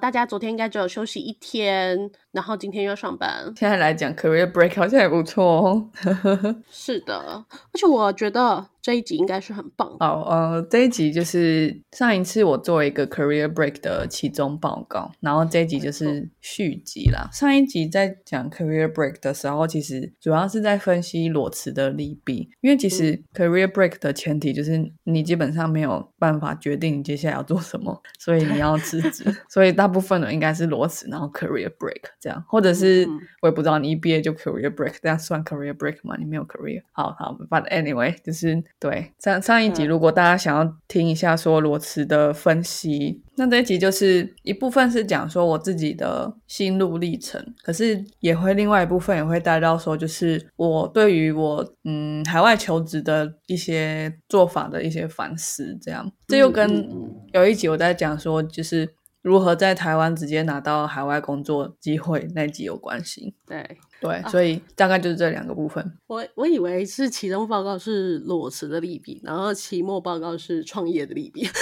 大家昨天应该只有休息一天，然后今天又要上班。现在来讲 career break 好像也不错哦。是的，而且我觉得这一集应该是很棒。好，呃，这一集就是上一次我做一个 career break 的其中报告，然后这一集就是续集啦。上一集在讲 career break 的时候，其实主要是在分析裸辞的利弊，因为其实 career break 的前提就是你基本上没有办法决定你接下来要做什么，所以你要辞职，所以大部分的应该是裸辞，然后 career break 这样，或者是我也不知道你一毕业就 career break，这样算 career break 吗？你没有 career，好好，but anyway，就是对上上一集，如果大家想要听一下说裸辞的分析，那这一集就是一部分是讲说我自己的心路历程，可是也会另外一部分也会带到说，就是我对于我嗯海外求职的一些做法的一些反思，这样，这又跟有一集我在讲说，就是。如何在台湾直接拿到海外工作机会那集有关系？对对，所以大概就是这两个部分。我我以为是期中报告是裸辞的利弊，然后期末报告是创业的利弊。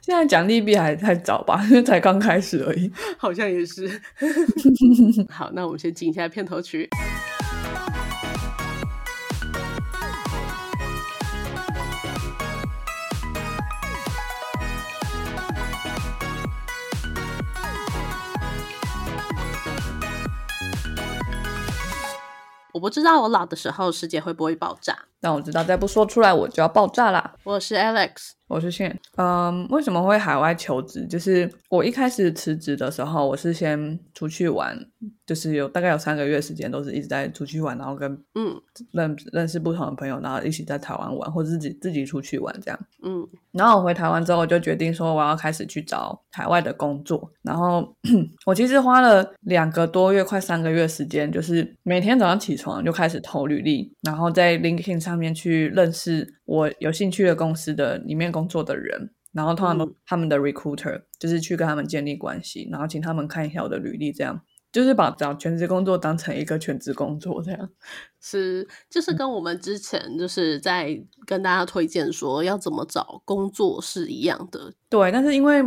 现在讲利弊还太早吧？因为才刚开始而已。好像也是。好，那我们先进一下片头曲。我不知道我老的时候世界会不会爆炸，但我知道再不说出来我就要爆炸啦。我是 Alex，我是现，嗯，为什么会海外求职？就是我一开始辞职的时候，我是先出去玩，就是有大概有三个月时间都是一直在出去玩，然后跟嗯认认识不同的朋友，然后一起在台湾玩，或者自己自己出去玩这样。嗯，然后我回台湾之后，我就决定说我要开始去找海外的工作。然后 我其实花了两个多月，快三个月时间，就是每天早上起床就开始投履历，然后在 LinkedIn 上面去认识我有兴趣的公司的里面工作的人，然后通常都他们的 recruiter，就是去跟他们建立关系，然后请他们看一下我的履历，这样就是把找全职工作当成一个全职工作这样。是，就是跟我们之前就是在跟大家推荐说要怎么找工作是一样的。对，但是因为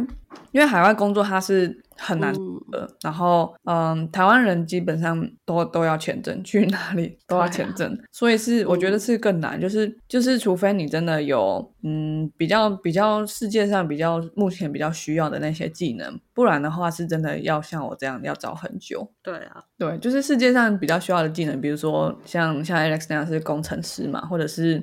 因为海外工作它是很难的，然后嗯，台湾人基本上都都要签证，去哪里 都要签证，所以是我觉得是更难，就是就是除非你真的有嗯比较比较世界上比较目前比较需要的那些技能，不然的话是真的要像我这样要找很久。对啊，对，就是世界上比较需要的技能，比如说像像像 Alex 那样是工程师嘛，或者是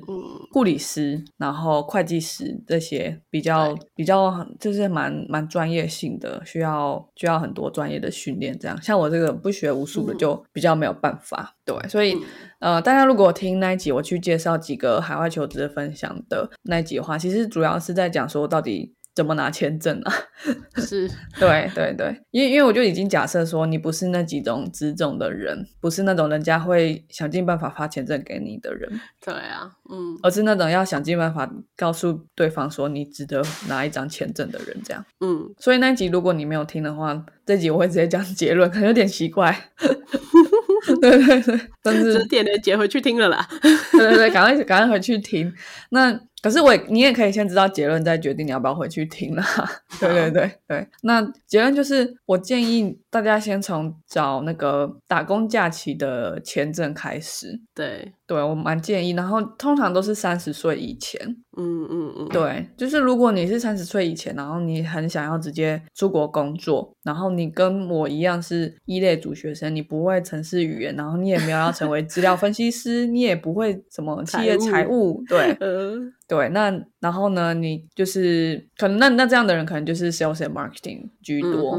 护理师，然后会计师这些比较比较就是蛮蛮专业性的，需要需要很多专业的训练。这样，像我这个不学无术的就比较没有办法。对，所以呃，大家如果听那一集我去介绍几个海外求职的分享的那一集的话，其实主要是在讲说到底。怎么拿签证啊？是。对对对，因为因为我就已经假设说你不是那几种资种的人，不是那种人家会想尽办法发签证给你的人，对啊，嗯，而是那种要想尽办法告诉对方说你值得拿一张签证的人，这样，嗯，所以那一集如果你没有听的话，这集我会直接讲结论，可能有点奇怪，对对对，但是点点截回去听了啦，对对对，赶快赶快回去听，那。可是我，你也可以先知道结论，再决定你要不要回去听啦。对对对对，那结论就是，我建议大家先从找那个打工假期的签证开始。对，对我蛮建议。然后通常都是三十岁以前。嗯嗯嗯，对，就是如果你是三十岁以前，然后你很想要直接出国工作，然后你跟我一样是一类主学生，你不会城市语言，然后你也没有要成为资料分析师，你也不会什么企业财务，对，嗯。对，那然后呢？你就是可能那那这样的人，可能就是 sales and marketing 居多。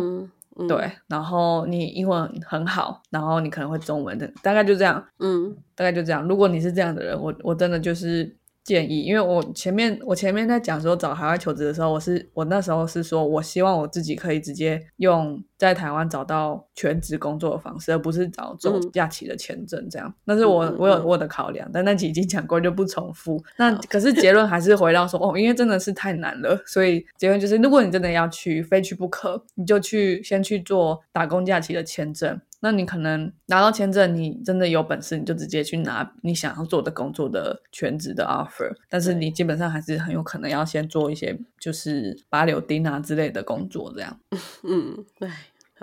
对，然后你英文很好，然后你可能会中文的，大概就这样。嗯，大概就这样。如果你是这样的人，我我真的就是。建议，因为我前面我前面在讲说找海外求职的时候，我是我那时候是说我希望我自己可以直接用在台湾找到全职工作的方式，而不是找走嗯假期的签证这样。那是我我有我的考量，但那集已经讲过就不重复。那可是结论还是回到说哦，因为真的是太难了，所以结论就是，如果你真的要去，非去不可，你就去先去做打工假期的签证。那你可能拿到签证，你真的有本事，你就直接去拿你想要做的工作的全职的 offer。但是你基本上还是很有可能要先做一些就是拔柳钉啊之类的工作，这样嗯，对，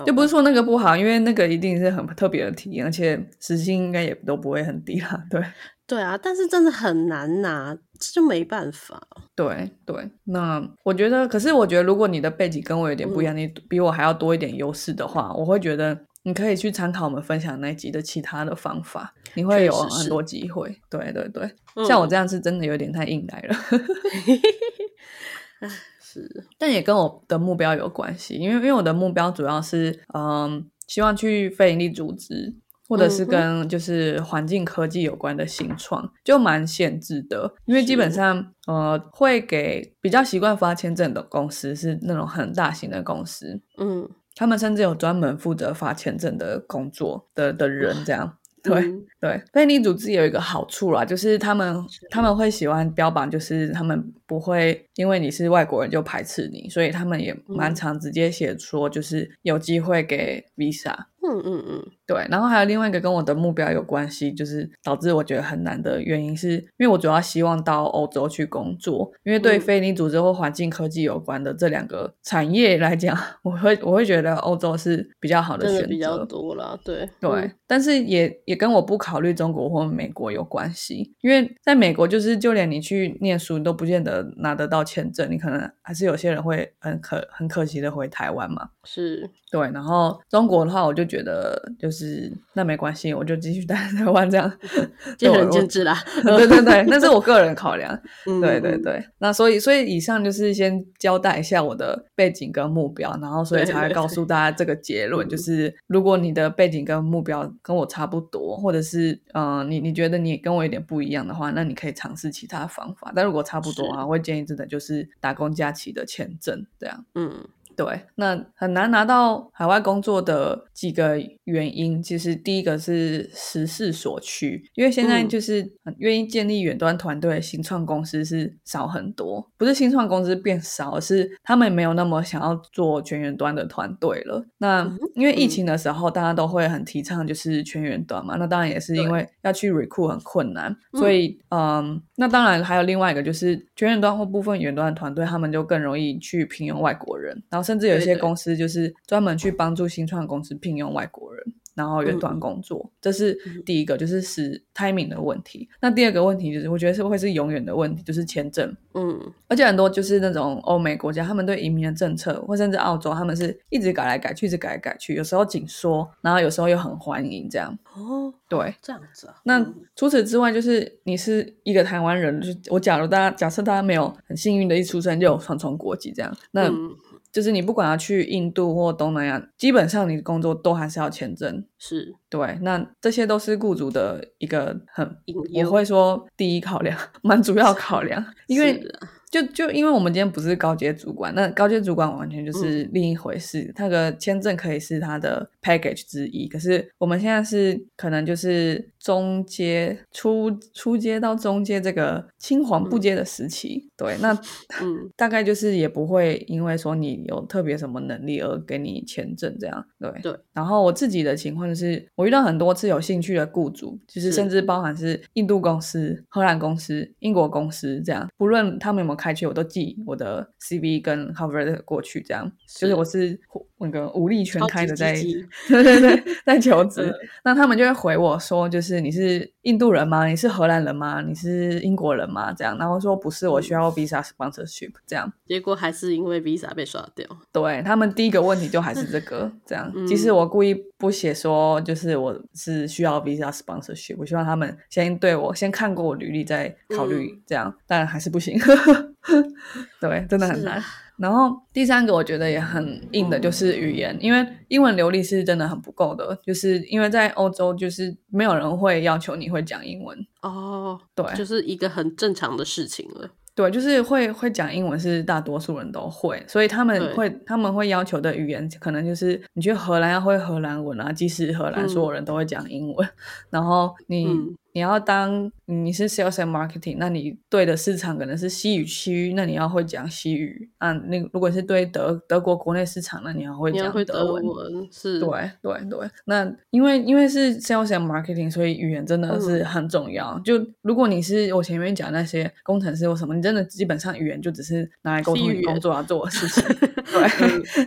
就不是说那个不好，因为那个一定是很特别的体验，而且时薪应该也都不会很低啦。对 对啊，但是真的很难拿，这就没办法。对对，那我觉得，可是我觉得，如果你的背景跟我有点不一样，你比我还要多一点优势的话，我会觉得你可以去参考我们分享那一集的其他的方法，你会有很多机会。对对对，像我这样是真的有点太硬来了，是，但也跟我的目标有关系，因为因为我的目标主要是嗯，希望去非营利组织。或者是跟就是环境科技有关的新创，就蛮限制的，因为基本上呃会给比较习惯发签证的公司是那种很大型的公司，嗯，他们甚至有专门负责发签证的工作的的人这样。对、嗯。对，非营利组织有一个好处啦，就是他们他们会喜欢标榜，就是他们不会因为你是外国人就排斥你，所以他们也蛮嗯常直接写说，就是有机会给 visa。嗯嗯嗯，对，然后还有另外一个跟我的目标有关系，就是导致我觉得很难的原因是，因为我主要希望到欧洲去工作，因为对嗯非营利组织或环境科技有关的这两个产业来讲，我会我会觉得欧洲是比较好的选择。比较多啦，对对，嗯但是也也跟我不考虑中国或美国有关系，因为在美国就是就连你去念书，你都不见得拿得到签证，你可能还是有些人会很可很可惜的回台湾嘛。是，对，然后中国的话，我就觉得就是那没关系，我就继续待在台湾这样。见仁见智啦。对对对，那是我个人考量。嗯对对，嗯对，那所以所以以上就是先交代一下我的背景跟目标，然后所以才会告诉大家这个结论，嗯就是如果你的背景跟目标跟我差不多，或者是嗯、呃你你觉得你跟我有点不一样的话，那你可以尝试其他方法。但如果差不多啊，我会建议真的就是打工假期的签证这样。嗯对，那很难拿到海外工作的几个原因，其实第一个是时势所趋，因为现在嗯。就是很愿意建立远端团队的新创公司是少很多，不是新创公司变少，而是他们没有那么想要做全员端的团队了。那嗯因为疫情的时候，大家都会很提倡就是全员端嘛，那当然也是因为要去 recruit 很困难，嗯。所以嗯，那当然还有另外一个就是全员端或部分远端的团队，他们就更容易去聘用外国人，然后甚至有些公司就是专门去帮助新创公司聘用外国人。然后远端工作，这是嗯第一个，就是使 timing 的问题。那第二个问题就是，我觉得是会是永远的问题，就是签证。嗯而且很多就是那种欧美国家，他们对移民的政策，或甚至澳洲，他们是一直改来改去，一直改来改去，有时候紧缩，然后有时候又很欢迎这样。哦，对，这样子啊。那嗯除此之外，就是你是一个台湾人，就我假如大家假设大家没有很幸运的一出生就有双重国籍这样，那嗯就是你不管要去印度或东南亚，基本上你的工作都还是要签证。是对，那这些都是雇主的一个很，我，会说第一考量，蛮主要考量，因为就就因为我们今天不是高阶主管，那高阶主管完全就是嗯另一回事。那个签证可以是他的 package 之一，可是我们现在是可能就是中阶、初初阶到中阶这个青黄不接的时期。对，那嗯大概就是也不会因为说你有特别什么能力而给你签证这样。对对。然后我自己的情况就是，我遇到很多次有兴趣的雇主，就是是甚至包含是印度公司、荷兰公司、英国公司这样，不论他们有没有开缺，我都寄我的 CV 跟 cover 过去，这样就是我是那个武力全开的在 对对对，在求 职。嗯那他们就会回我说，就是你是印度人吗？你是荷兰人吗？你是英国人吗？这样，然后说不是，我需要 visa sponsorship 这样。结果还是因为 Visa 被刷掉。对他们第一个问题就还是这个，这样。嗯即使我故意不写说，就是我是需要 visa sponsorship，我希望他们先对我先看过我履历再考虑嗯这样，但还是不行。对，真的很难。然后第三个我觉得也很硬的就是语言，因为英文流利是真的很不够的，就是因为在欧洲就是没有人会要求你会讲英文，哦，对，就是一个很正常的事情了。对，就是会会讲英文是大多数人都会，所以他们对会他们会要求的语言可能就是你去荷兰要会荷兰文啊，即使荷兰嗯。所有人都会讲英文，然后你、嗯你要当你是 sales and marketing，那你对的市场可能是西语区，那你要会讲西语啊。那如果是对德德国国内市场，那你要会讲德文。文是，对对对，那因为因为是 sales and marketing，所以语言真的是嗯很重要。就如果你是我前面讲那些工程师或什么，你真的基本上语言就只是拿来沟通工作要做的事情。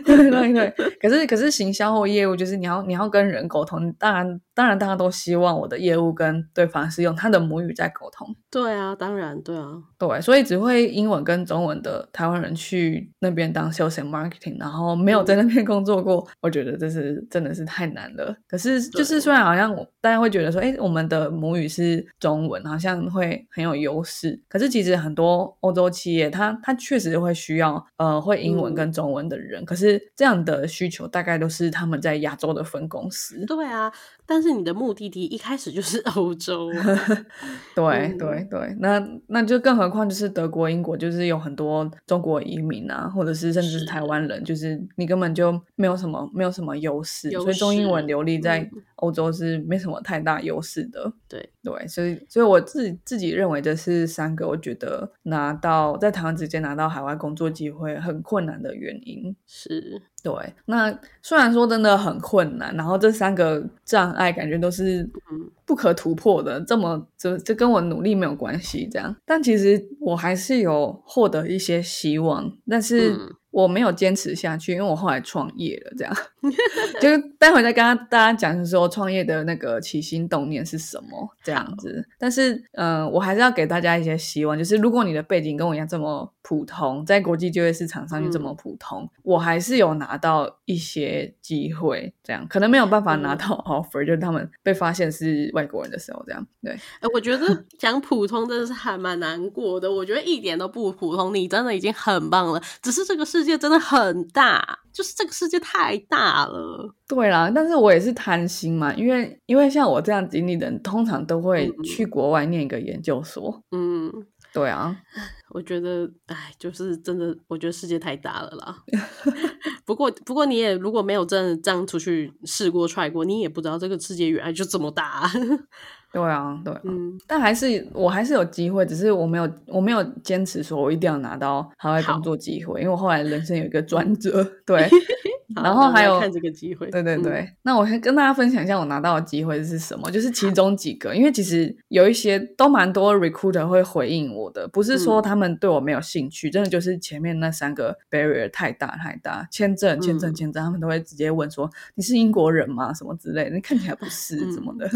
对对对对，可是可是行销或业务就是你要你要跟人沟通，当然当然大家都希望我的业务跟对方是用他的母语在沟通。对啊，当然对啊，对，所以只会英文跟中文的台湾人去那边当 sales and marketing，然后没有在那边工作过，我觉得这是真的是太难了。可是就是虽然好像大家会觉得说，哎，我们的母语是中文，好像会很有优势。可是其实很多欧洲企业，它它确实会需要呃会英文嗯跟中文的人，可是这样的需求大概都是他们在亚洲的分公司。对啊。但是你的目的地一开始就是 欧洲啊，对嗯。对对，那那就更何况就是德国、英国，就是有很多中国移民啊，或者是甚至是是。台湾人，就是你根本就没有什么没有什么优势，优所以中英文流利在嗯。欧洲是没什么太大优势的。对。对，所以所以我自己自己认为这是三个我觉得拿到在台湾直接拿到海外工作机会很困难的原因。是，对，那虽然说真的很困难，然后这三个障碍感觉都是嗯不可突破的，这么这这跟我努力没有关系，这样。但其实我还是有获得一些希望，但是嗯我没有坚持下去，因为我后来创业了，这样。就是待会再跟大家讲就是说创业的那个起心动念是什么这样子。但是，嗯、我还是要给大家一些希望，就是如果你的背景跟我一样这么普通，在国际就业市场上就这么普通，我还是有拿到一些机会，这样可能没有办法拿嗯到 offer，、就是他们被发现是外国人的时候，这样对。哎，我觉得讲普通真的是还蛮难过的。我觉得一点都不普通，你真的已经很棒了。只是这个世界真的很大，就是这个世界太大了。对啦，但是我也是贪心嘛，因为因为像我这样经历的人，通常都会嗯去国外念一个研究所。嗯，对啊，我觉得，哎，就是真的，我觉得世界太大了啦。不过，不过你也如果没有真的这样出去试过、踹过，你也不知道这个世界原来就这么大。对啊，对啊。嗯，但还是我还是有机会，只是我没有我没有坚持说我一定要拿到海外工作机会，因为我后来人生有一个转折，对，好然后还有看这个机会，对对对。嗯那我先跟大家分享一下我拿到的机会是什么，就是其中几个，因为其实有一些都蛮多 recruiter 会回应我的，不是说嗯他们对我没有兴趣，真的就是前面那三个 barrier 太大太大，签证签证嗯签证，他们都会直接问说你是英国人吗？什么之类的，你看起来不是嗯什么的，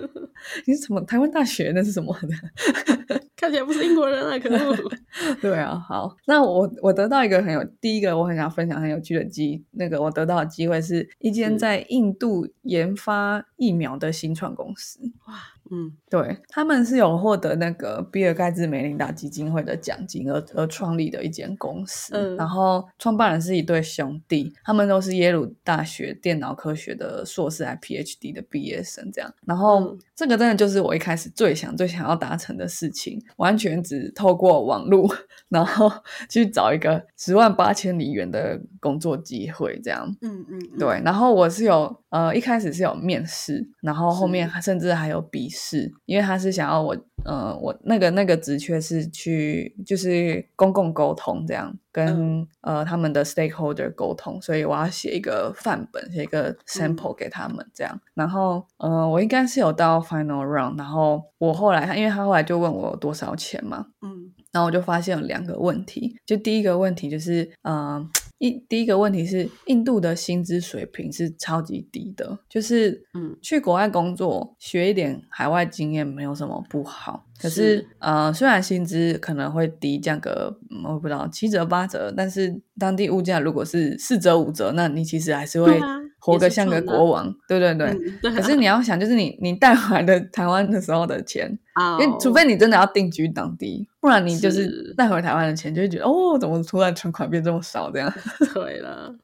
你是什么台湾大学那是什么的？看起来不是英国人啊，可恶。对啊，好，那我我得到一个很有第一个我很想分享很有趣的机，那个我得到的机会是一间在印度研发疫苗的新创公司。哇嗯对，他们是有获得那个比尔盖茨梅琳达基金会的奖金而而创立的一间公司，嗯然后创办人是一对兄弟，他们都是耶鲁大学电脑科学的硕士还 PhD 的毕业生，这样。然后、嗯这个真的就是我一开始最想最想要达成的事情，完全只透过网络，然后 去找一个十万八千里元的工作机会，这样。嗯嗯，嗯对，，然后我是有呃一开始是有面试，然后后面甚至还有笔试，因为他是想要我呃我那个那个职缺是去就是公共沟通这样跟、呃他们的 stakeholder 沟通，所以我要写一个范本，写一个 sample 给他们这样，然后呃我应该是有到 final round，然后我后来因为他后来就问我有多少钱嘛，嗯然后我就发现有两个问题，就第一个问题就是，呃，一第一个问题是印度的薪资水平是超级低的，就是嗯。去国外工作学一点海外经验没有什么不好，可是是呃，虽然薪资可能会低，降个嗯我不知道七折八折，但是当地物价如果是四折五折，那你其实还是会活个像个国王，对对对。嗯对。啊可是你要想，就是你你带回来的台湾的时候的钱，好，因为除非你真的要定居当地，不然你就是。是带回台湾的钱就会觉得哦，怎么突然存款变这么少这样？对了，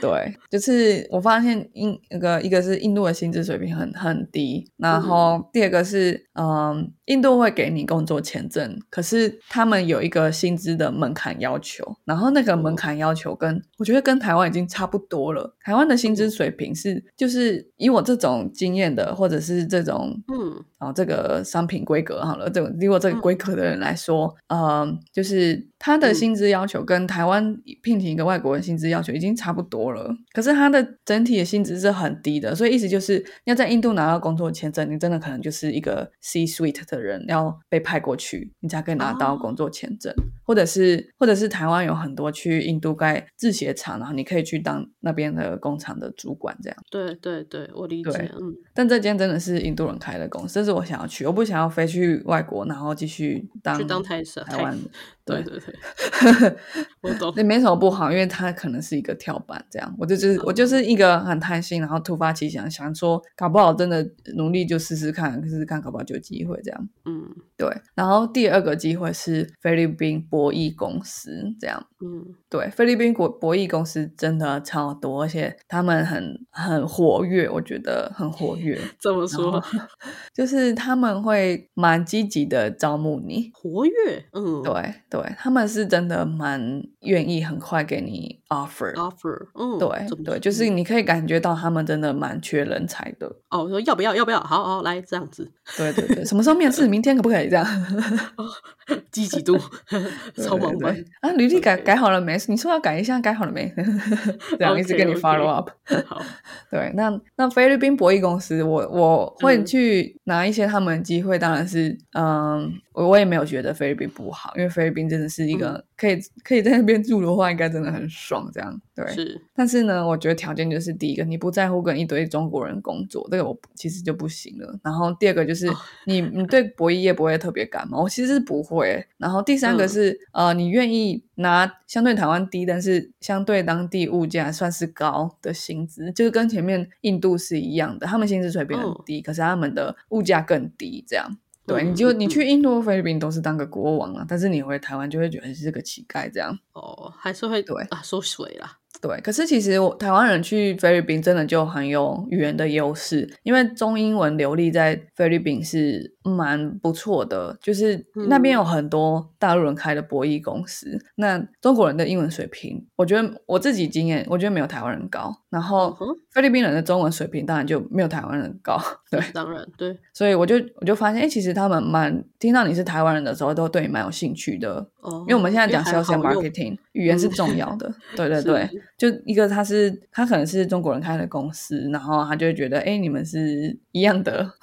对，就是我发现印那个一个是印度的薪资水平很很低，然后第二个是嗯，印度会给你工作签证，可是他们有一个薪资的门槛要求，然后那个门槛要求跟我觉得跟台湾已经差不多了。台湾的薪资水平是就是以我这种经验的，或者是这种嗯。然后、这个商品规格好了，这种以我这个规格的人来说，呃，就是他的嗯薪资要求跟台湾聘请一个外国人薪资要求已经差不多了，可是他的整体的薪资是很低的，所以意思就是要在印度拿到工作签证，你真的可能就是一个 C suite 的人要被派过去，你才可以拿到哦工作签证，或者是或者是台湾有很多去印度盖制鞋厂，然后你可以去当那边的工厂的主管这样。对对对，我理解，嗯，但这间真的是印度人开的公司，这是我想要去，我不想要飞去外国，然后继续当去当台湾的。对。对对，我懂，那没什么不好，因为他可能是一个跳板，这样。我就就是我哦就是一个很贪心，然后突发奇想，想说搞不好真的努力就试试看，试试看搞不好就有机会这样。嗯。对，然后第二个机会是菲律宾博弈公司这样。嗯。对，菲律宾国博弈公司真的超多，而且他们很很活跃，我觉得很活跃，这么说，就是他们会蛮积极的招募你。活跃，嗯，对对，他们是真的蛮愿意很快给你 offer。，offer，嗯，对对，就是你可以感觉到他们真的蛮缺人才的。哦，我说要不要要不要，好好来这样子，对对对，什么时候面试？明天可不可以这样？积极度 对超忙班对对，啊，履历改改好了没？你说要改一下，改好了没？这样一直跟你 follow up。好，对，那那菲律宾博弈公司，我我会嗯去拿一些他们的机会，当然是，嗯，我我也没有觉得菲律宾不好，因为菲律宾真的是一嗯个可以、可以在那边住的话，应该真的很爽，这样对。是，但是呢，我觉得条件就是第一个，你不在乎跟一堆中国人工作，这个我其实就不行了。然后第二个就是哦你你对博弈业不会特别感冒，我其实是不会。然后第三个嗯是、呃，你愿意拿相对台湾低，但是相对当地物价算是高的薪资，就是跟前面印度是一样的，他们薪资水平很嗯低，可是他们的物价更低，这样。对，嗯你就你去印度、菲律宾都是当个国王啊，但是你回台湾就会觉得你是个乞丐这样。哦，还是会对。啊缩水啦，对，可是其实我台湾人去菲律宾真的就很有语言的优势，因为中英文流利在菲律宾是蛮不错的，就是那边嗯。有很多大陆人开的博弈公司，那中国人的英文水平，我觉得我自己经验，我觉得没有台湾人高，然后菲律宾人的中文水平当然就没有台湾人高，对，当然对，所以我就我就发现，哎，其实他们蛮听到你是台湾人的时候，都对你蛮有兴趣的，哦，因为我们现在讲还 sales and 好用。marketing，语言是嗯重要的。对对对，就一个他是他可能是中国人开的公司，然后他就会觉得，哎，你们是一样的，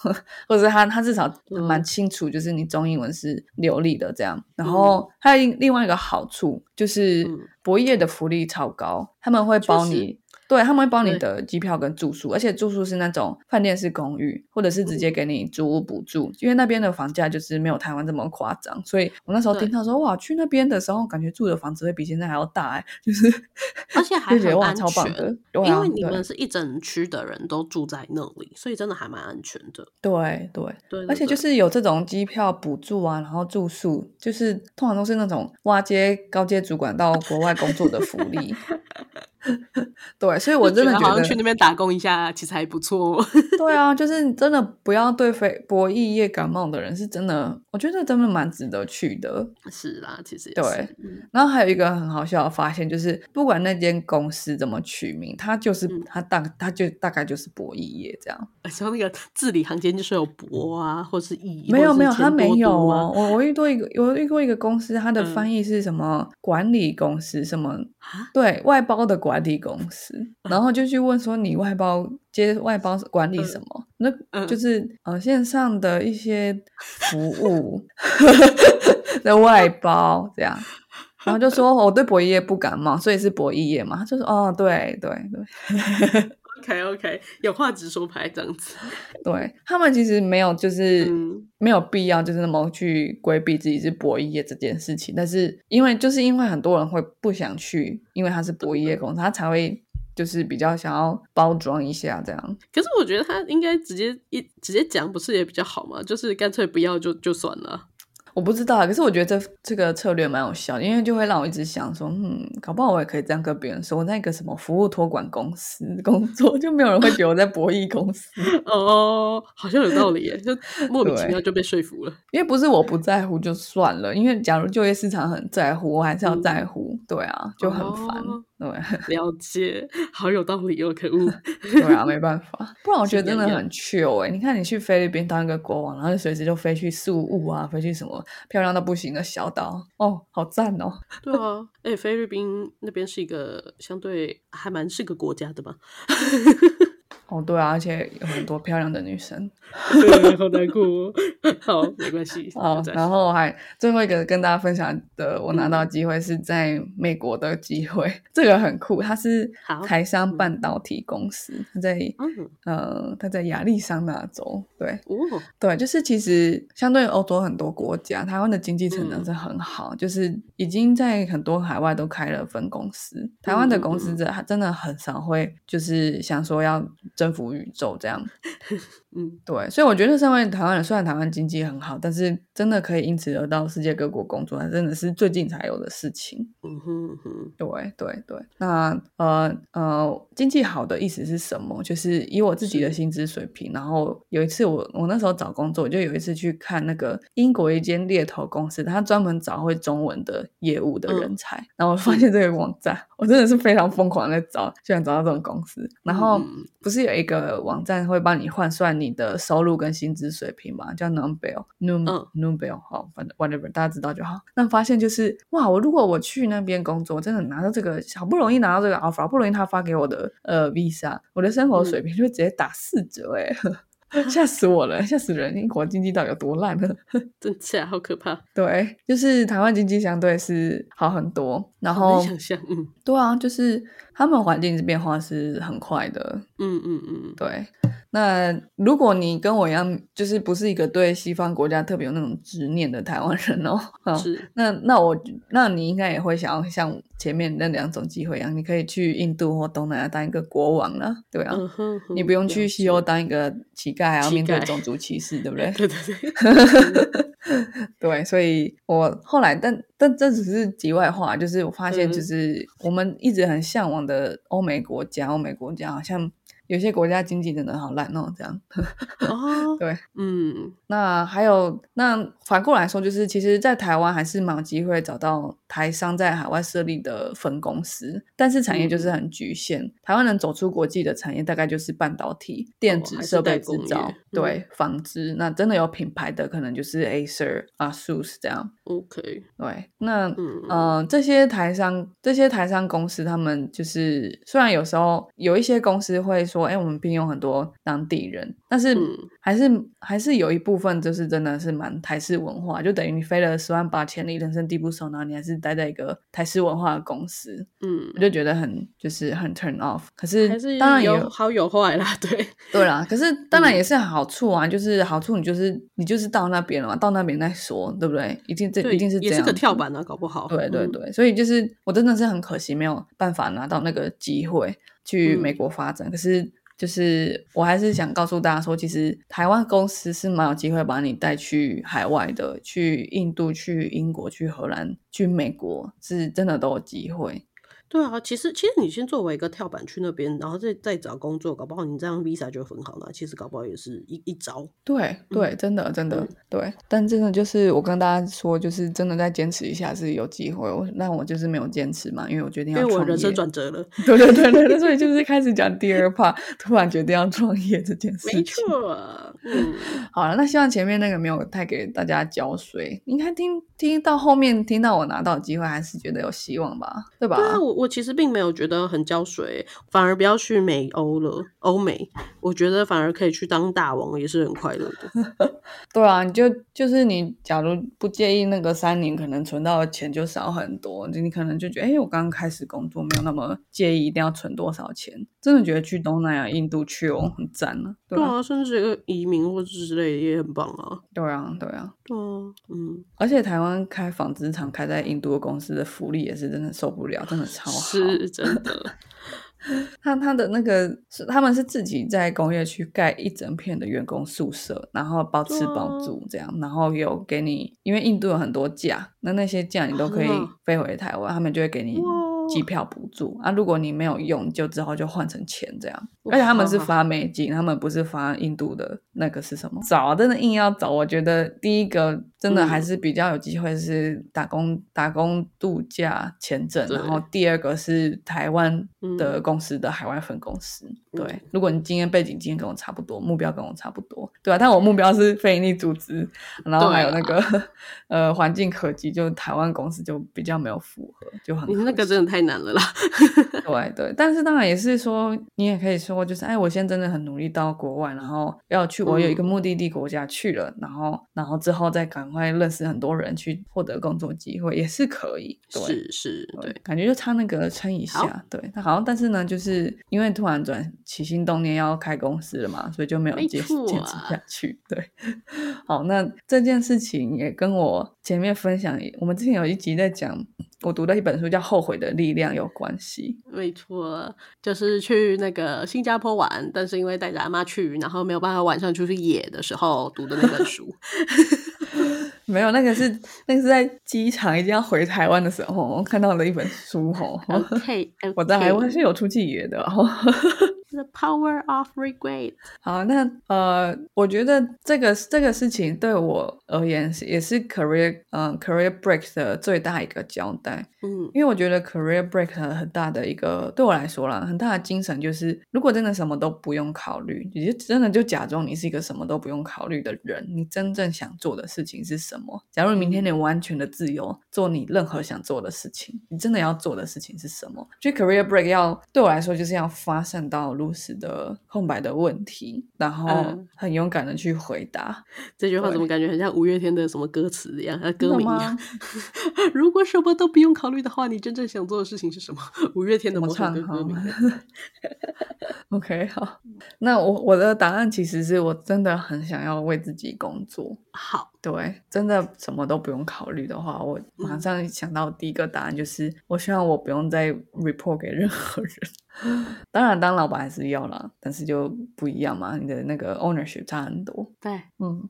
或者是他他至少嗯蛮清楚，就是你中英文是流利的这样。然后还有另另外一个好处就是嗯博业的福利超高，他们会包你。对，他们会包你的机票跟住宿，而且住宿是那种饭店式公寓，或者是嗯直接给你租屋补助，因为那边的房价就是没有台湾这么夸张，所以我那时候对听到说哇，去那边的时候感觉住的房子会比现在还要大哎，就是而且 还就觉得哇很安全超棒的，啊因为你对们是一整区的人都住在那里，所以真的还蛮安全的。对对，对，而且就是有这种机票补助啊，然后住宿，就是通常都是那种挖街高阶主管到国外工作的福利。对，所以我真的觉得去那边打工一下，其实还不错。对啊，就是真的不要对非博弈业感冒的人，是真的，我觉得真的蛮值得去的。是啦，其实也对是，嗯然后还有一个很好笑的发现，就是不管那间公司怎么取名，它就是嗯它大它就大概就是博弈业这样。像那个字里行间就是有博啊，或是义，没有没有，或者是钱它没有啊哦。我我遇过一个，我遇过一个公司，它的嗯翻译是什么管理公司，什么啊，对外包的管理公司，然后就去问说你外包接外包管理什么？那嗯就是呃线上的一些服务 的外包这样。然后就说我对博弈业不感冒，所以是博弈业嘛。他就说哦，对对对 OK OK，有话直说牌这样子。对，他们其实没有就是嗯没有必要就是那么去规避自己是博弈业这件事情，但是因为就是因为很多人会不想去，因为他是博弈业公司，他才会就是比较想要包装一下这样。可是我觉得他应该直接一直接讲，不是也比较好吗？就是干脆不要就就算了。我不知道啊，可是我觉得这这个策略蛮有效的，因为就会让我一直想说，嗯，搞不好我也可以这样跟别人说，我在一个什么服务托管公司工作，就没有人会觉得我在博弈公司。哦，好像有道理耶，就莫名其妙就被说服了。因为不是我不在乎就算了，因为假如就业市场很在乎，我还是要在乎。对啊，就很烦。对，了解，好有道理哦，可恶。对啊，没办法，不然我觉得真的很 chill 哎。你看，你去菲律宾当一个国王，然后随时就飞去宿务啊，飞去什么漂亮到不行的小岛，哦，好赞哦。对啊，哎，菲律宾那边是一个相对还蛮是个国家的吧。哦，对啊，而且有很多漂亮的女生，对好难过。好，没关系。好，然后还最后一个跟大家分享的，我拿到机会是在美国的机会，这个很酷。它是台商半导体公司，它在呃，它在亚利桑那州。对，哦，对，就是其实相对欧洲很多国家，台湾的经济成长是很好，就是已经在很多海外都开了分公司。台湾的公司这真的很少会就是想说要。征服宇宙这样，嗯，对，所以我觉得身为台湾人，虽然台湾经济很好，但是真的可以因此而到世界各国工作，还真的是最近才有的事情。嗯哼哼，对对对。那呃呃，经济好的意思是什么？就是以我自己的薪资水平，然后有一次我我那时候找工作，我就有一次去看那个英国一间猎头公司，他专门找会中文的业务的人才，然后我发现这个网站，我真的是非常疯狂的找，就想找到这种公司，然后不是。有一个网站会帮你换算你的收入跟薪资水平嘛，叫 Numbel，Num Numbel，好，反正 whatever，大家知道就好。那发现就是哇，我如果我去那边工作，真的拿到这个好不容易拿到这个 offer，好不容易他发给我的呃 visa，我的生活水平就会直接打四折哎。吓死我了，吓死人！英国经济到底有多烂呢？真假，好可怕。对，就是台湾经济相对是好很多，然后想象，嗯，对啊，就是他们环境变化是很快的，嗯嗯嗯，对。那如果你跟我一样，就是不是一个对西方国家特别有那种执念的台湾人哦，是。那那我那你应该也会想要像前面那两种机会一样，你可以去印度或东南亚当一个国王了，对啊，你不用去西欧当一个乞丐，还要面对种族歧视，对不 对？对对对。对，所以我后来，但但这只是题外话，就是我发现，就是我们一直很向往的欧美国家，欧美国家好像。有些国家经济真的好烂哦，这样。哦，对，嗯，那还有，那反过来说，就是其实，在台湾还是蛮有机会找到台商在海外设立的分公司，但是产业就是很局限。台湾能走出国际的产业，大概就是半导体、电子设备制造，对，纺织。那真的有品牌的，可能就是 Acer、啊、SUS 这样。OK，对，那嗯，这些台商，这些台商公司，他们就是虽然有时候有一些公司会。说哎，我们聘用很多当地人，但是还是还是有一部分就是真的是蛮台式文化，就等于你飞了十万八千里，人生地不熟，然后你还是待在一个台式文化的公司，嗯，我就觉得很就是很 turn off。可是当然有好有坏啦，对对啦。可是当然也是好处啊，就是好处你就是你就是到那边了嘛，到那边再说，对不对？一定这一定是这样，也是个跳板啊，搞不好。对对对，所以就是我真的是很可惜，没有办法拿到那个机会。去美国发展，可是就是我还是想告诉大家说，其实台湾公司是蛮有机会把你带去海外的，去印度、去英国、去荷兰、去美国，是真的都有机会。对啊，其实其实你先作为一个跳板去那边，然后再再找工作，搞不好你这样 visa 就很好了。其实搞不好也是一一招。对对，真的真的对。但真的就是我跟大家说，就是真的再坚持一下是有机会。我那我就是没有坚持嘛，因为我决定要创业。我人生转折了。对对对对，所以就是开始讲第二 part，突然决定要创业这件 事情。没错。嗯，好了，那希望前面那个没有太给大家浇水。应该听听到后面，听到我拿到机会，还是觉得有希望吧？对吧？对啊，我我其实并没有觉得很浇水，反而不要去美欧了，欧美，我觉得反而可以去当大王，也是很快乐的。对啊，你就就是你，假如不介意那个三年，可能存到的钱就少很多。就你可能就觉得，哎，我刚刚开始工作，没有那么介意一定要存多少钱。真的觉得去东南亚、印度去哦，很赞啊。对啊，甚至移民或者之类也很棒啊。对啊，对啊，对啊，嗯。而且台湾开纺织厂开在印度的公司的福利也是真的受不了，真的超好。是真的，他他的那个是他们是自己在工业区盖一整片的员工宿舍，然后包吃包住这样，然后有给你，因为印度有很多假，那那些假你都可以哇飞回台湾，他们就会给你哇机票补助啊。如果你没有用，就之后就换成钱这样。而且他们是发美金，他们不是发印度的那个是什么？找啊真的硬要找，我觉得第一个真的还嗯是比较有机会是打工、打工度假签证，然后第二个是台湾的嗯公司的海外分公司。对嗯，如果你经验背景经验跟我差不多，目标跟我差不多，对啊，但我目标是非营利组织，然后还有那个 呃环境科技，就台湾公司就比较没有符合，就很你那个真的太难了啦。对对，但是当然也是说，你也可以说，就是哎，我现在真的很努力到国外，然后要去，我有一个嗯目的地国家去了，然后然后之后再赶快认识很多人，去获得工作机会，也是可以。对，是是，对，对，感觉就差那个撑一下。对，那好，但是呢，就是因为突然转起心动念要开公司了嘛，所以就没有没坚持啊下去。对，好，那这件事情也跟我前面分享，我们之前有一集在讲，我读的一本书叫《后悔的力量》有关系。没错，就是去那个新加坡玩，但是因为带着阿妈去，然后没有办法晚上出去野的时候读的那本书。没有，那个是那个是在机场一定要回台湾的时候我看到了一本书哦。OK，, 我在台湾是有出去野的哦。The Power of Regret。好，那呃，我觉得这个这个事情对我而言是也是 career 嗯、career break 的最大一个交代，嗯因为我觉得 career break 很大的一个对我来说啦，很大的精神就是，如果真的什么都不用考虑，你就真的就假装你是一个什么都不用考虑的人，你真正想做的事情是什么？假如明天你完全的自由，做你任何想做的事情，你真的要做的事情是什么？就 career break 要对我来说，就是要发散到如实的空白的问题，然后嗯很勇敢的去回答。这句话怎么感觉很像五月天的什么歌词一样，呃，歌名一样？如果什么都不用考虑的话，你真正想做的事情是什么？五月天的我某首歌歌名。OK，好，那我我的答案其实是我真的很想要为自己工作。好，对，真的什么都不用考虑的话，我马上想到第一个答案就是，我希望我不用再 report 给任何人。当然，当老板还是要啦，但是就不一样嘛，你的那个 ownership 差很多。对，嗯，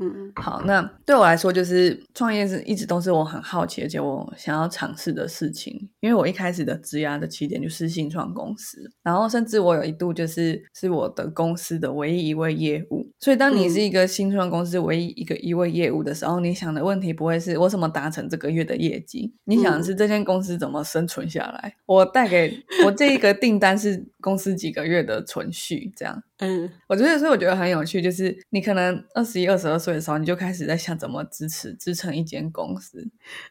嗯好，那对我来说，就是创业是一直都是我很好奇，而且我想要尝试的事情。因为我一开始的职涯的起点就是新创公司，然后甚至我有一度就是是我的公司的唯一一位业务。所以，当你嗯是一个新创公司唯一一个一位业务的时候，你想的问题不会是我怎么达成这个月的业绩，你想的是这间公司怎么生存下来。我带给我这一个订单是公司几个月的存续，这样。嗯我觉得，所以我觉得很有趣，就是你可能二十一、二十二岁的时候，你就开始在想怎么支持、支撑一间公司。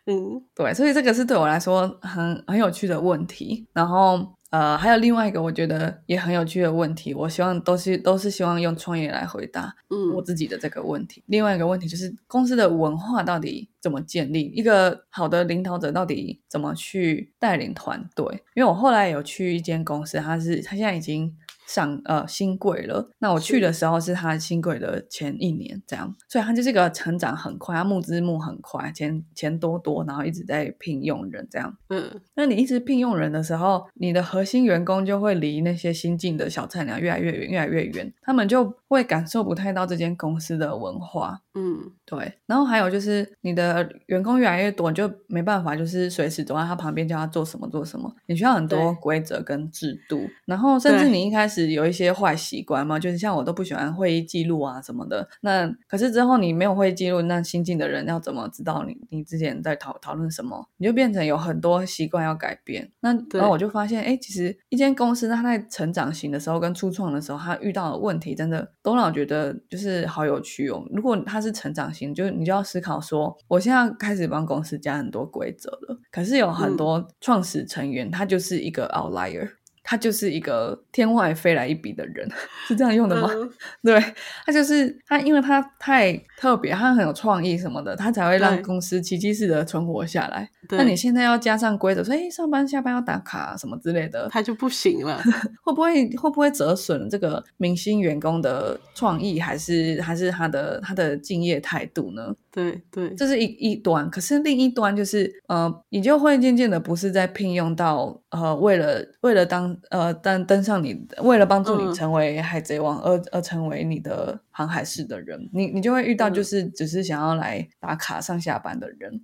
嗯对，所以这个是对我来说很很有趣的问题。然后，呃，还有另外一个我觉得也很有趣的问题，我希望都是都是希望用创业来回答嗯我嗯自己的这个问题。另外一个问题就是公司的文化到底怎么建立？一个好的领导者到底怎么去带领团队？因为我后来有去一间公司，他是他现在已经。上呃新贵了，那我去的时候是他新贵的前一年这样，所以他就是个成长很快，他募资募很快，钱钱多多，然后一直在聘用人这样。嗯。那你一直聘用人的时候，你的核心员工就会离那些新进的小菜鸟越来越远，越来越远，他们就会感受不太到这间公司的文化。嗯。对，然后还有就是你的员工越来越多，你就没办法，就是随时走在他旁边叫他做什么做什么，你需要很多规则跟制度，然后甚至你一开始有一些坏习惯嘛，就是像我都不喜欢会议记录啊什么的，那可是之后你没有会议记录，那新进的人要怎么知道你你之前在讨讨论什么？你就变成有很多习惯要改变。那然后我就发现，哎，其实一间公司它在成长型的时候跟初创的时候，它遇到的问题真的都让我觉得就是好有趣哦。如果它是成长型，就你就要思考说，我现在开始帮公司加很多规则了，可是有很嗯多创始成员他就是一个 outlier。他就是一个天外飞来一笔的人，是这样用的吗？嗯 对他就是他，因为他太特别，他很有创意什么的，他才会让公司奇迹式的存活下来。那你现在要加上规则，说哎，上班下班要打卡什么之类的，他就不行了。会不会会不会折损这个明星员工的创意，还是还是他的他的敬业态度呢？对对，这是一一端，可是另一端就是呃，你就会渐渐的不是在聘用到呃，为了为了当呃登登上你，为了帮助你嗯成为海贼王而而成为你的航海士的人，你你就会遇到嗯就是只是想要来打卡上下班的人。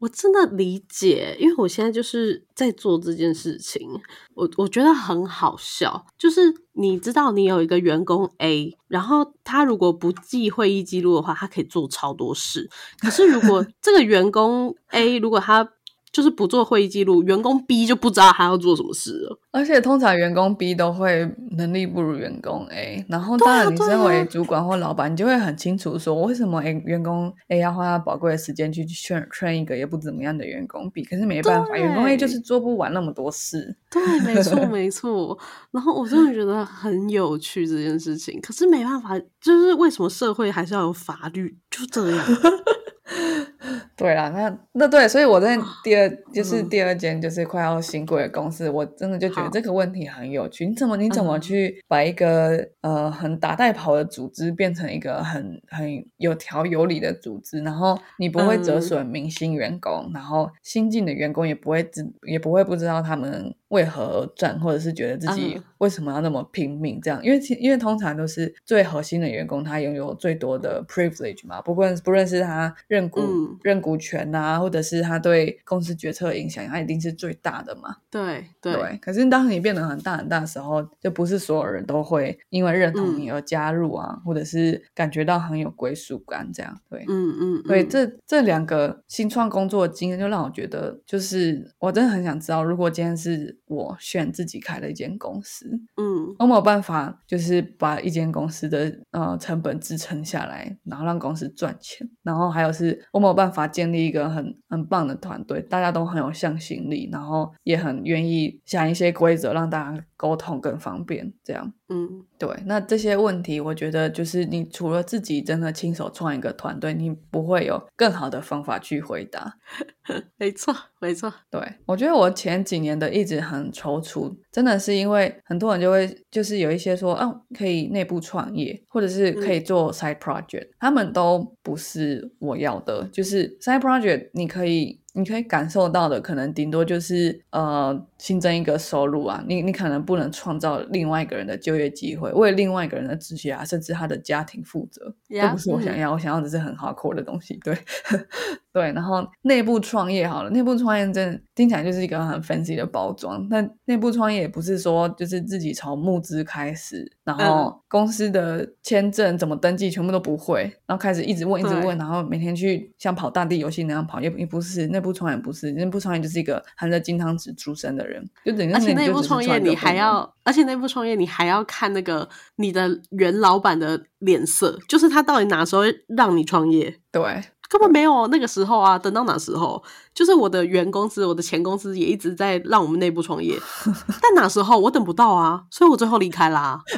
我真的理解，因为我现在就是在做这件事情，我我觉得很好笑。就是你知道，你有一个员工 A，然后他如果不记会议记录的话，他可以做超多事。可是如果 这个员工 A 如果他就是不做会议记录，员工 B 就不知道他要做什么事了。而且通常员工 B 都会能力不如员工 A，然后当然你身为主管或老板，你就会很清楚说为什么 A 员工 A 要花他宝贵的时间去劝劝一个也不怎么样的员工 B，可是没办法，员工 A 就是做不完那么多事。对，没错，没错。然后我真的觉得很有趣这件事情，可是没办法，就是为什么社会还是要有法律？就这样。对啦，那那对，所以我在第二就是嗯。第二间就是快要新贵的公司，我真的就觉得这个问题很有趣。你怎么你怎么嗯。去把一个呃很打带跑的组织变成一个很很有条有理的组织，然后你不会折嗯。损明星员工，然后新进的员工也不会知也不会不知道他们为何而战，或者是觉得自己嗯。为什么要那么拼命这样，因为其因为通常都是最核心的员工，他拥有最多的 privilege 嘛，不论不论是他认股、嗯。认股权啊，或者是他对公司决策影响，他一定是最大的嘛。对对。可是当你变得很大很大的时候，就不是所有人都会因为认同嗯。你而加入啊，或者是感觉到很有归属感这样。对，嗯嗯，对，嗯这。这两个新创工作的经验，就让我觉得，就是我真的很想知道，如果今天是我选自己开了一间公司，嗯。我有没有办法，就是把一间公司的呃成本支撑下来，然后让公司赚钱，然后还有是我有没有办办法建立一个很很棒的团队，大家都很有向心力，然后也很愿意想一些规则，让大家沟通更方便，这样。嗯对，那这些问题，我觉得就是你除了自己真的亲手创一个团队，你不会有更好的方法去回答。没错没错，对我觉得我前几年的一直很踌躇，真的是因为很多人就会就是有一些说，啊，可以内部创业，或者是可以做 side project，、他们都不是我要的。就是 side project，你可以你可以感受到的，可能顶多就是呃新增一个收入啊，你你可能不能创造另外一个人的就业机会，为另外一个人的职业啊，甚至他的家庭负责，不是我想嗯要，我想要的是很 hardcore 的东西，对 对。然后内部创业好了，内部创业真的听起来就是一个很 fancy 的包装，但内部创业也不是说就是自己从募资开始，然嗯后公司的签证怎么登记全部都不会，然后开始一直问一直问，然后每天去像跑大地游戏那样跑，也也不是内部创业不是，内部创业就是一个含着金汤匙出生的人，就等于而且内那你就只是部创业你还要，而且内部创业你还要看那个你的原老板的脸色，就是他到底哪时候让你创业。对。根本没有那个时候啊，等到哪时候？就是我的原公司，我的前公司也一直在让我们内部创业，但哪时候我等不到啊，所以我最后离开啦。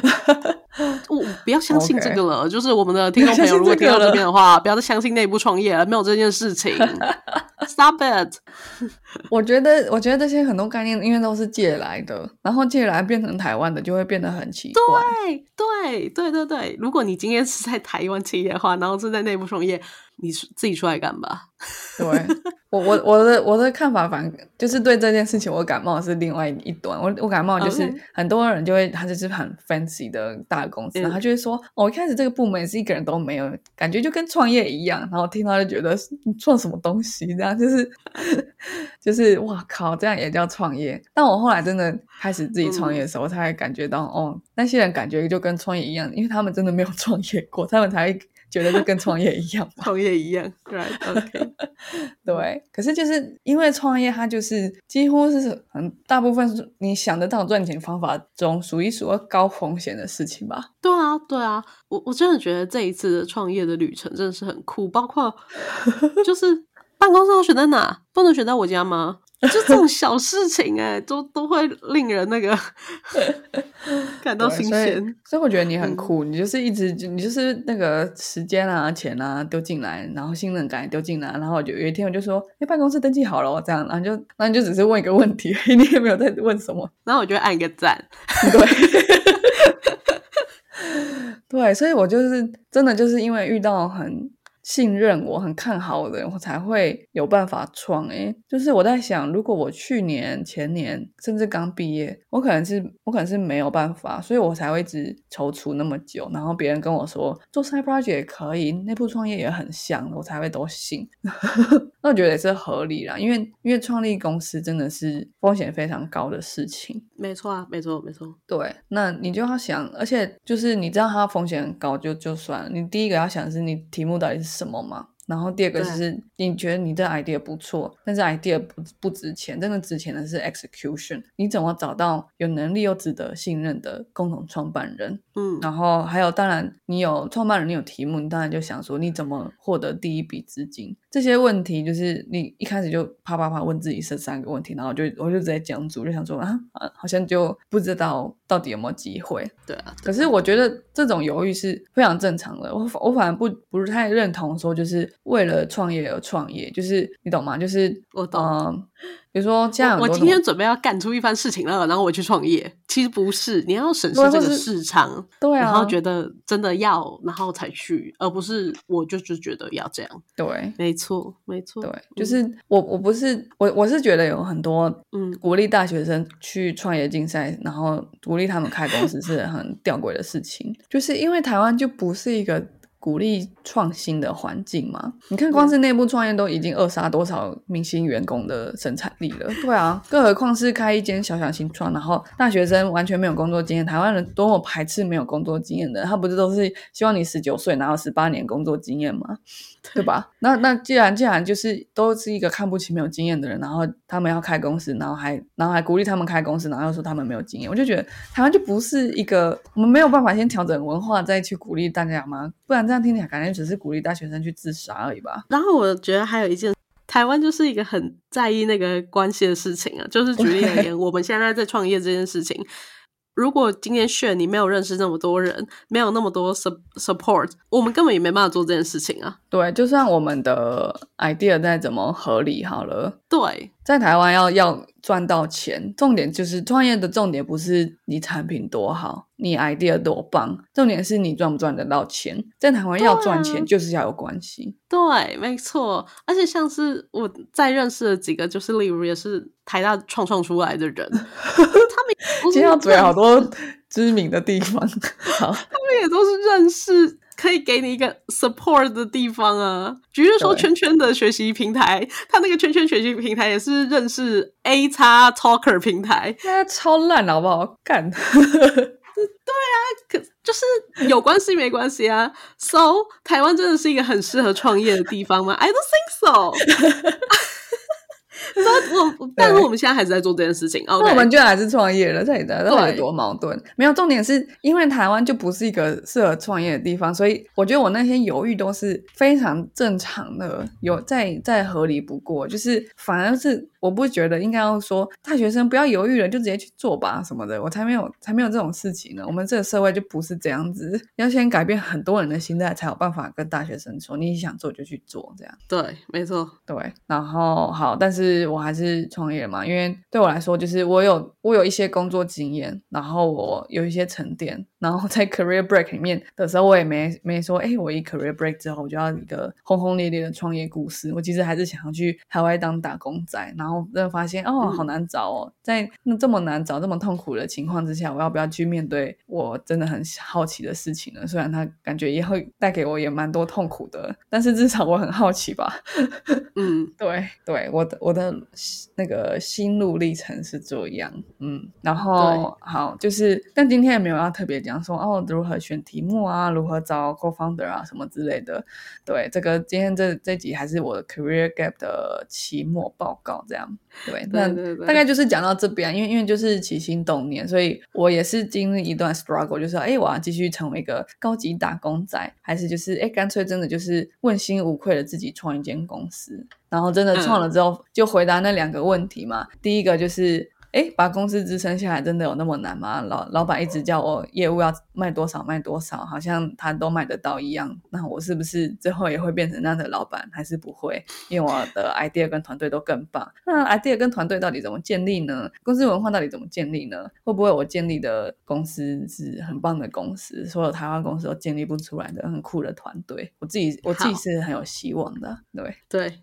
我我不要相信这个了就是我们的听众朋友，如果听到这边的话，不要再相信内部创业了，没有这件事情。Stop it！我觉得，我觉得这些很多概念，因为都是借来的，然后借来变成台湾的，就会变得很奇怪。对对对对对，如果你今天是在台湾企业的话，然后是在内部创业，你自己出来干吧。对我我我的我的看法反就是对这件事情我感冒是另外一端，我我感冒就是很多人就会他就是很 fancy 的大公司，嗯然后他就会说哦，一开始这个部门是一个人都没有，感觉就跟创业一样，然后听到就觉得你创什么东西，这样就是 就是哇靠，这样也叫创业？但我后来真的开始自己创业的时候，我才感觉到哦，那些人感觉就跟创业一样，因为他们真的没有创业过，他们才会觉得就跟创业一样嘛。创业一样，right？OK，对，可是就是因为创业，它就是几乎是很大部分是你想得到赚钱方法中数一数二高风险的事情吧。对啊，对啊，我我真的觉得这一次的创业的旅程真的是很酷，包括就是办公室要选在哪，不能选在我家吗？就这种小事情哎、都都会令人那个 感到新鲜。所以我觉得你很嗯。酷，你就是一直你就是那个时间啊、钱啊丢进来，然后信任感也丢进来，然后我就有一天我就说，哎，办公室登记好了哦，这样，然后就然后你就只是问一个问题，你也没有在问什么，然后我就按一个赞，对，对，所以我就是真的就是因为遇到很信任我、很看好我的人，我才会有办法创。诶，就是我在想，如果我去年、前年甚至刚毕业，我可能是我可能是没有办法，所以我才会一直踌躇那么久。然后别人跟我说做 side project 也可以，内部创业也很像，我才会都信。那我觉得也是合理啦，因为因为创立公司真的是风险非常高的事情。没错啊，没错，没错。对，那你就要想，而且就是你知道它风险很高就就算了，你第一个要想的是你题目到底是什么嘛。然后第二个就是你觉得你的 idea 不错，但是 idea 不不值钱，真的值钱的是 execution。你怎么找到有能力又值得信任的共同创办人？嗯，然后还有，当然你有创办人，你有题目，你当然就想说你怎么获得第一笔资金？这些问题就是你一开始就啪啪啪问自己这三个问题，然后就我就直接讲组，就想说啊啊，好像就不知道到底有没有机会。对啊，可是我觉得这种犹豫是非常正常的。我我反而不不是太认同说就是为了创业而创业，就是你懂吗？就是我懂。嗯比如说，这样我今天准备要干出一番事情了，然后我去创业。其实不是，你要审视这个市场，对啊，然后觉得真的要，然后才去，而不是我就就觉得要这样。对，没错，没错。对，就是我，我不是我，我是觉得有很多嗯鼓励大学生去创业竞赛，然后鼓励他们开公司是很吊诡的事情，就是因为台湾就不是一个。鼓励创新的环境嘛？你看，光是内部创业都已经扼杀多少明星员工的生产力了。对啊，更何况是开一间小小新创，然后大学生完全没有工作经验，台湾人多么排斥没有工作经验的？他不是都是希望你十九岁拿到十八年工作经验吗？对吧？那那既然既然就是都是一个看不起没有经验的人，然后他们要开公司，然后还然后还鼓励他们开公司，然后又说他们没有经验，我就觉得台湾就不是一个我们没有办法先调整文化再去鼓励大家吗？不然这样听起来感觉只是鼓励大学生去自杀而已吧。然后我觉得还有一件，台湾就是一个很在意那个关系的事情啊，就是举例而言，我们现在在创业这件事情。如果今天炫你没有认识那么多人，没有那么多 support，我们根本也没办法做这件事情啊。对，就算我们的 idea 再怎么合理好了，对，在台湾要要赚到钱，重点就是创业的重点不是你产品多好，你 idea 多棒，重点是你赚不赚得到钱。在台湾要赚钱就是要有关系。对，没错。而且像是我在认识的几个，就是例如也是台大创创出来的人，他们今天要嘴好多知名的地方，好，他们也都是认识可以给你一个 support 的地方啊。比如说圈圈的学习平台，他那个圈圈学习平台也是认识 A 叉 Talker 平台，那超烂好不好？干。对啊，可就是有关系没关系啊。So 台湾真的是一个很适合创业的地方吗？I don't think so。但我 但是我们现在还是在做这件事情。那我们就还是创业了，这里的到底多矛盾？没有重点是因为台湾就不是一个适合创业的地方，所以我觉得我那些犹豫都是非常正常的，有再再合理不过。就是反而是我不觉得应该要说大学生不要犹豫了，就直接去做吧什么的，我才没有才没有这种事情呢。我们这个社会就不是这样子，要先改变很多人的心态，才有办法跟大学生说你想做就去做这样。对，没错，对。然后好，但是。我还是创业嘛，因为对我来说，就是我有我有一些工作经验，然后我有一些沉淀，然后在 career break 里面的时候，我也没没说，哎，我一 career break 之后，我就要一个轰轰烈烈的创业故事。我其实还是想要去海外当打工仔，然后真的发现哦，好难找哦，在那这么难找、这么痛苦的情况之下，我要不要去面对我真的很好奇的事情呢？虽然它感觉也会带给我也蛮多痛苦的，但是至少我很好奇吧。嗯，对对，我的我的。那个心路历程是这样，嗯，然后好，就是，但今天也没有要特别讲说哦，如何选题目啊，如何找 co-founder 啊，什么之类的。对，这个今天这这集还是我的 career gap 的期末报告，这样。对，那大概就是讲到这边，因为因为就是起心动念，所以我也是经历一段 struggle，就是哎，我要继续成为一个高级打工仔，还是就是哎，干脆真的就是问心无愧的自己创一间公司。然后真的创了之后，就回答那两个问题嘛。第一个就是，哎，把公司支撑下来真的有那么难吗？老老板一直叫我业务要卖多少卖多少，好像他都卖得到一样。那我是不是最后也会变成那样的老板？还是不会？因为我的 idea 跟团队都更棒。那 idea 跟团队到底怎么建立呢？公司文化到底怎么建立呢？会不会我建立的公司是很棒的公司？所有台湾公司都建立不出来的很酷的团队？我自己我自己是很有希望的。对对，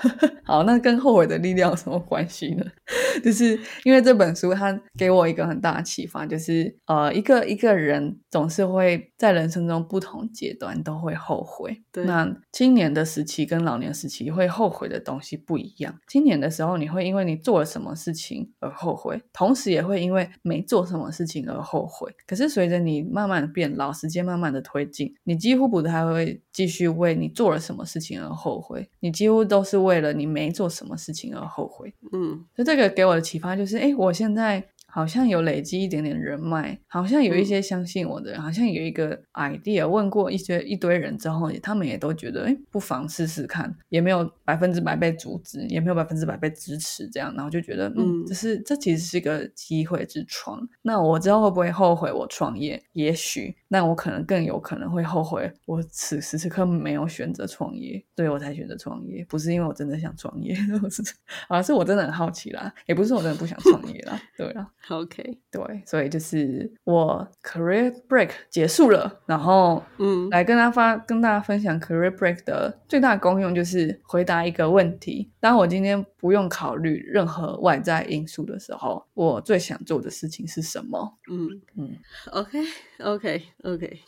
好，那跟后悔的力量有什么关系呢？就是因为这本书它给我一个很大的启发，就是呃，一个一个人总是会在人生中不同阶段都会后悔。对那青年的时期跟老年时期会后悔的东西不一样。青年的时候，你会因为你做了什么事情而后悔，同时也会因为没做什么事情而后悔。可是随着你慢慢变老，时间慢慢的推进，你几乎不太会继续为你做了什么事情而后悔，你几乎都是为了你没做什么事情而后悔。嗯，就这个给我的启发就是，哎，我现在。好像有累积一点点人脉，好像有一些相信我的人，好像有一个 idea，问过一些一堆人之后，他们也都觉得，哎，不妨试试看，也没有百分之百被阻止，也没有百分之百被支持，这样，然后就觉得，嗯，这是这其实是一个机会之窗。那我知道会不会后悔我创业？也许，那我可能更有可能会后悔，我此时此刻没有选择创业，所以我才选择创业，不是因为我真的想创业，是啊，是我真的很好奇啦，也不是我真的不想创业啦，对啊。OK，对，所以就是我 career break 结束了，然后嗯，来跟大家发跟大家分享 career break 的最大功用就是回答一个问题：当我今天不用考虑任何外在因素的时候，我最想做的事情是什么？嗯。嗯，OK，OK，OK。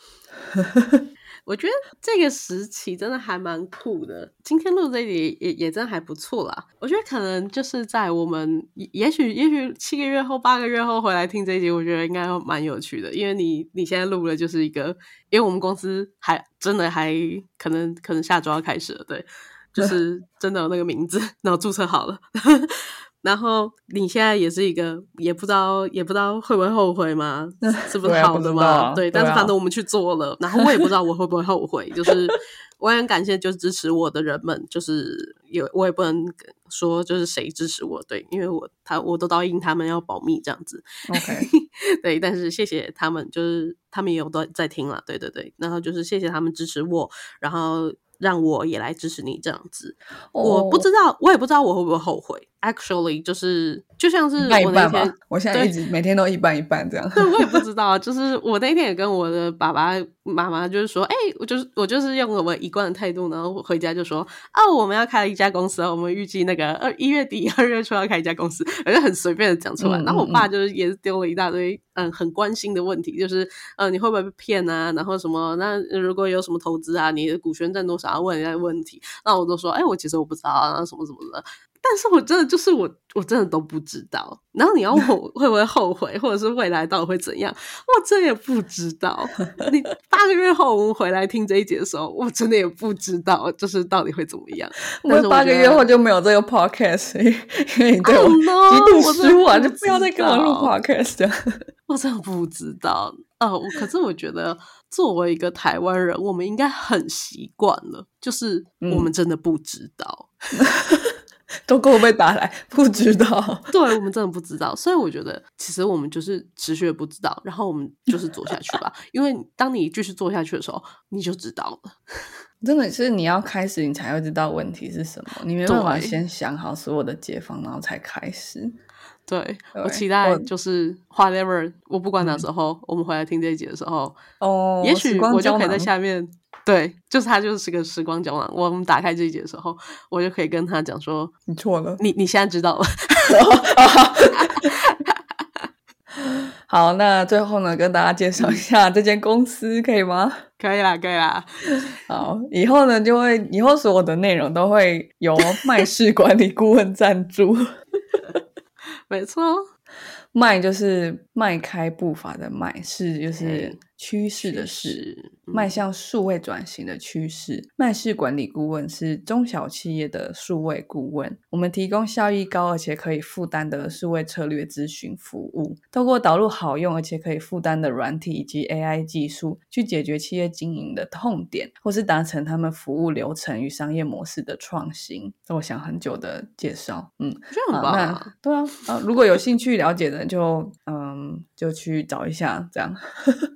我觉得这个时期真的还蛮酷的。今天录这里也也真的还不错啦。我觉得可能就是在我们也许也许七个月后八个月后回来听这一集，我觉得应该蛮有趣的。因为你你现在录了就是一个，因为我们公司还真的还可能可能下周要开始了，对，就 是真的有那个名字，然后注册好了。然后你现在也是一个，也不知道也不知道会不会后悔吗？是不是好的嘛？对，但是反正我们去做了，然后我也不知道我会不会后悔。就是 我很感谢，就是支持我的人们，就是有我也不能说就是谁支持我，对，因为我他我都答应他们要保密这样子。OK，对，但是谢谢他们，就是他们也有都在听了，对对对，然后就是谢谢他们支持我，然后。让我也来支持你这样子，我不知道，我也不知道我会不会后悔。Actually，就是就像是我那天，我现在一直每天都一半一半这样。对，我也不知道，就是我那天也跟我的爸爸妈妈就是说，哎，我就是我就是用我们一贯的态度，然后回家就说，哦，我们要开了一家公司，我们预计那个二一月底 二月初要开一家公司，我就很随便的讲出来。然后我爸就是也是丢了一大堆嗯很关心的问题，就是呃你会不会被骗啊？然后什么？那如果有什么投资啊，你的股权占多少？问人家问题，那我都说，哎，我其实我不知道啊，什么什么的。但是我真的就是我，我真的都不知道。然后你要问我 会不会后悔，或者是未来到底会怎样，我真也不知道。你八个月后我们回来听这一节的时候，我真的也不知道，就是到底会怎么样。我八个月后就没有这个 podcast，因为你对我极度失望，就不要再跟我录 podcast。我真的不知道。哦，可是我觉得作为一个台湾人，我们应该很习惯了，就是我们真的不知道。都给我被打来，不知道。对我们真的不知道，所以我觉得其实我们就是持续的不知道，然后我们就是做下去吧。因为当你继续做下去的时候，你就知道了。真的是你要开始，你才会知道问题是什么。你没办法先想好所有的解方，然后才开始。对我期待就是 whatever，我不管哪时候我们回来听这一集的时候，哦，也许我就可以在下面。对，就是他，就是个时光胶囊。我们打开这一节的时候，我就可以跟他讲说：“你错了，你你现在知道了。”好，那最后呢，跟大家介绍一下这间公司，可以吗？可以啦，可以啦。好，以后呢，就会以后所有的内容都会由麦氏 管理顾问赞助。没错，迈就是迈开步伐的迈，是就是。趋势的势。是迈向数位转型的趋势，麦氏管理顾问是中小企业的数位顾问。我们提供效益高而且可以负担的数位策略咨询服务，透过导入好用而且可以负担的软体以及 AI 技术，去解决企业经营的痛点，或是达成他们服务流程与商业模式的创新。这我想很久的介绍，嗯，我觉得很，棒、那 对啊，啊，如果有兴趣了解的就，嗯就去找一下，这样。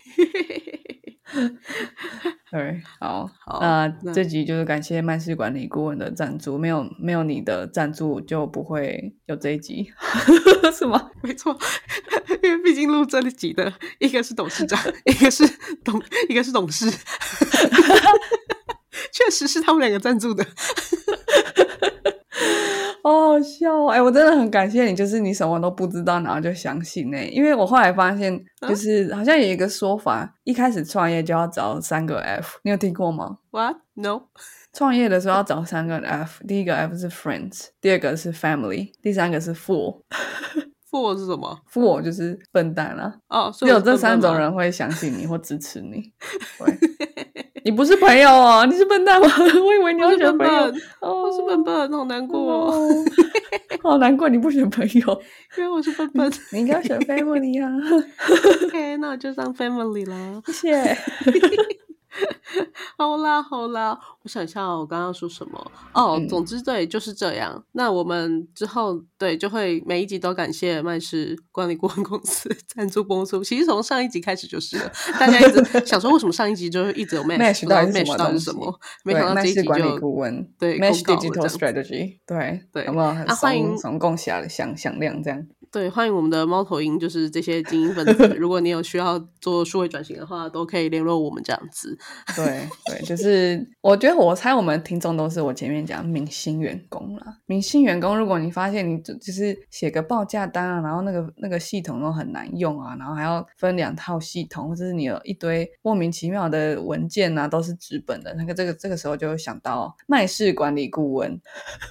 对，好，好那那这集就是感谢麦氏管理顾问的赞助，没有没有你的赞助就不会有这一集，是吗？没错，因为毕竟录这里集的一个是董事长，一个是董，一个是董事，确实是他们两个赞助的。好好笑哦！哎、我真的很感谢你，就是你什么都不知道，然后就相信呢、因为我后来发现，嗯就是好像有一个说法，一开始创业就要找三个 F，你有听过吗？What? No？创业的时候要找三个 F，第一个 F 是 friends，第二个是 family，第三个是 fool。富我是什么？fool 就是笨蛋啊，哦，只所以有这三种人会相信你或支持你。对，你不是朋友哦，你是笨蛋吗？我以为你要选朋友笨，，哦，我是笨笨，好难过哦，哦，好难过你不选朋友，因为我是笨笨。你应该选 family 啊。OK，那我就当 family 了。谢谢。好啦好啦，我想一下哦我刚刚说什么哦。嗯总之对，就是这样。那我们之后对就会每一集都感谢麦氏管理顾问公司赞助播出。其实从上一集开始就是了，大家一直 想说为什么上一集就一直有知道到底是什 mesh 到底是什么？没对想到这一集麦氏管理就顾问，对 Mesh Digital Strategy，对对有没有很啊欢迎耸耸共响响响亮这样？对，欢迎我们的猫头鹰，就是这些精英分子。如果你有需要做数位转型的话，都可以联络我们这样子。对对，就是我觉得我猜我们听众都是我前面讲明星员工啦。明星员工，如果你发现你就就是写个报价单啊，然后那个那个系统都很难用啊，然后还要分两套系统，或者是你有一堆莫名其妙的文件啊，都是纸本的，那个这个这个时候就会想到麦氏管理顾问。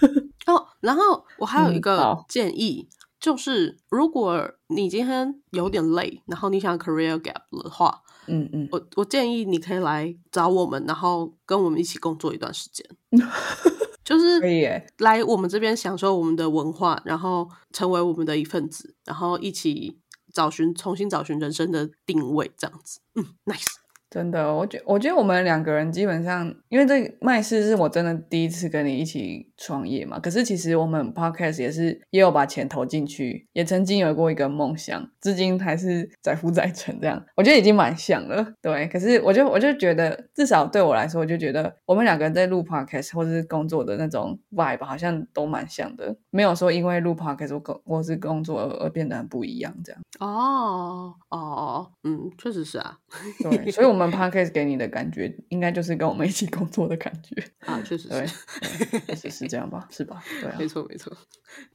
哦，然后我还有一嗯个建议，就是如果你今天有点累，然后你想 career gap 的话，嗯嗯，我我建议你可以来找我们，然后跟我们一起工作一段时间，就是可以。来我们这边享受我们的文化，然后成为我们的一份子，然后一起找寻重新找寻人生的定位，这样子。嗯，nice。真的，我觉我觉得我们两个人基本上，因为这个麦氏是我真的第一次跟你一起创业嘛。可是其实我们 podcast 也是也有把钱投进去，也曾经有过一个梦想，至今还是载浮载沉这样。我觉得已经蛮像了，对。可是我就我就觉得，至少对我来说，我就觉得我们两个人在录 podcast 或者是工作的那种 vibe 好像都蛮像的，没有说因为录 podcast 或工或是工作而而变得很不一样这样。哦哦，嗯，确实是啊，对，所以我们 podcast 给你的感觉，应该就是跟我们一起工作的感觉。啊，确实对是，对，是是这样吧？是吧？对啊没，错没错。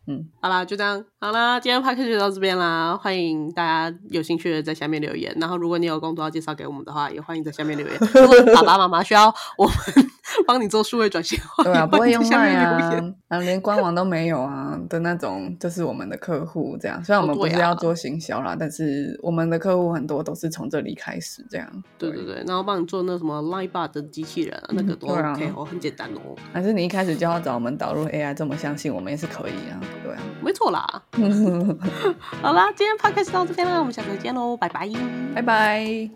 嗯，好啦，就这样，好啦，今天 p 开 a 就到这边啦。欢迎大家有兴趣的在下面留言，然后如果你有工作要介绍给我们的话，也欢迎在下面留言。如果爸爸妈妈需要我们帮你做数位转型，对啊，不会用。啊，啊，连官网都没有啊的那种，就是我们的客户这样。虽然我们不是要做行销啦，但是我们的客户很多都是从这里开始这样。对对对？然后帮你做那什么 Linebot 机器人啊，那个都 OK 哦，很简单哦。还是你一开始就要找我们导入 AI，这么相信我们也是可以啊，对啊，没错啦。好啦，今天 Podcast 到这边啦，我们下次见喽，拜拜，拜拜。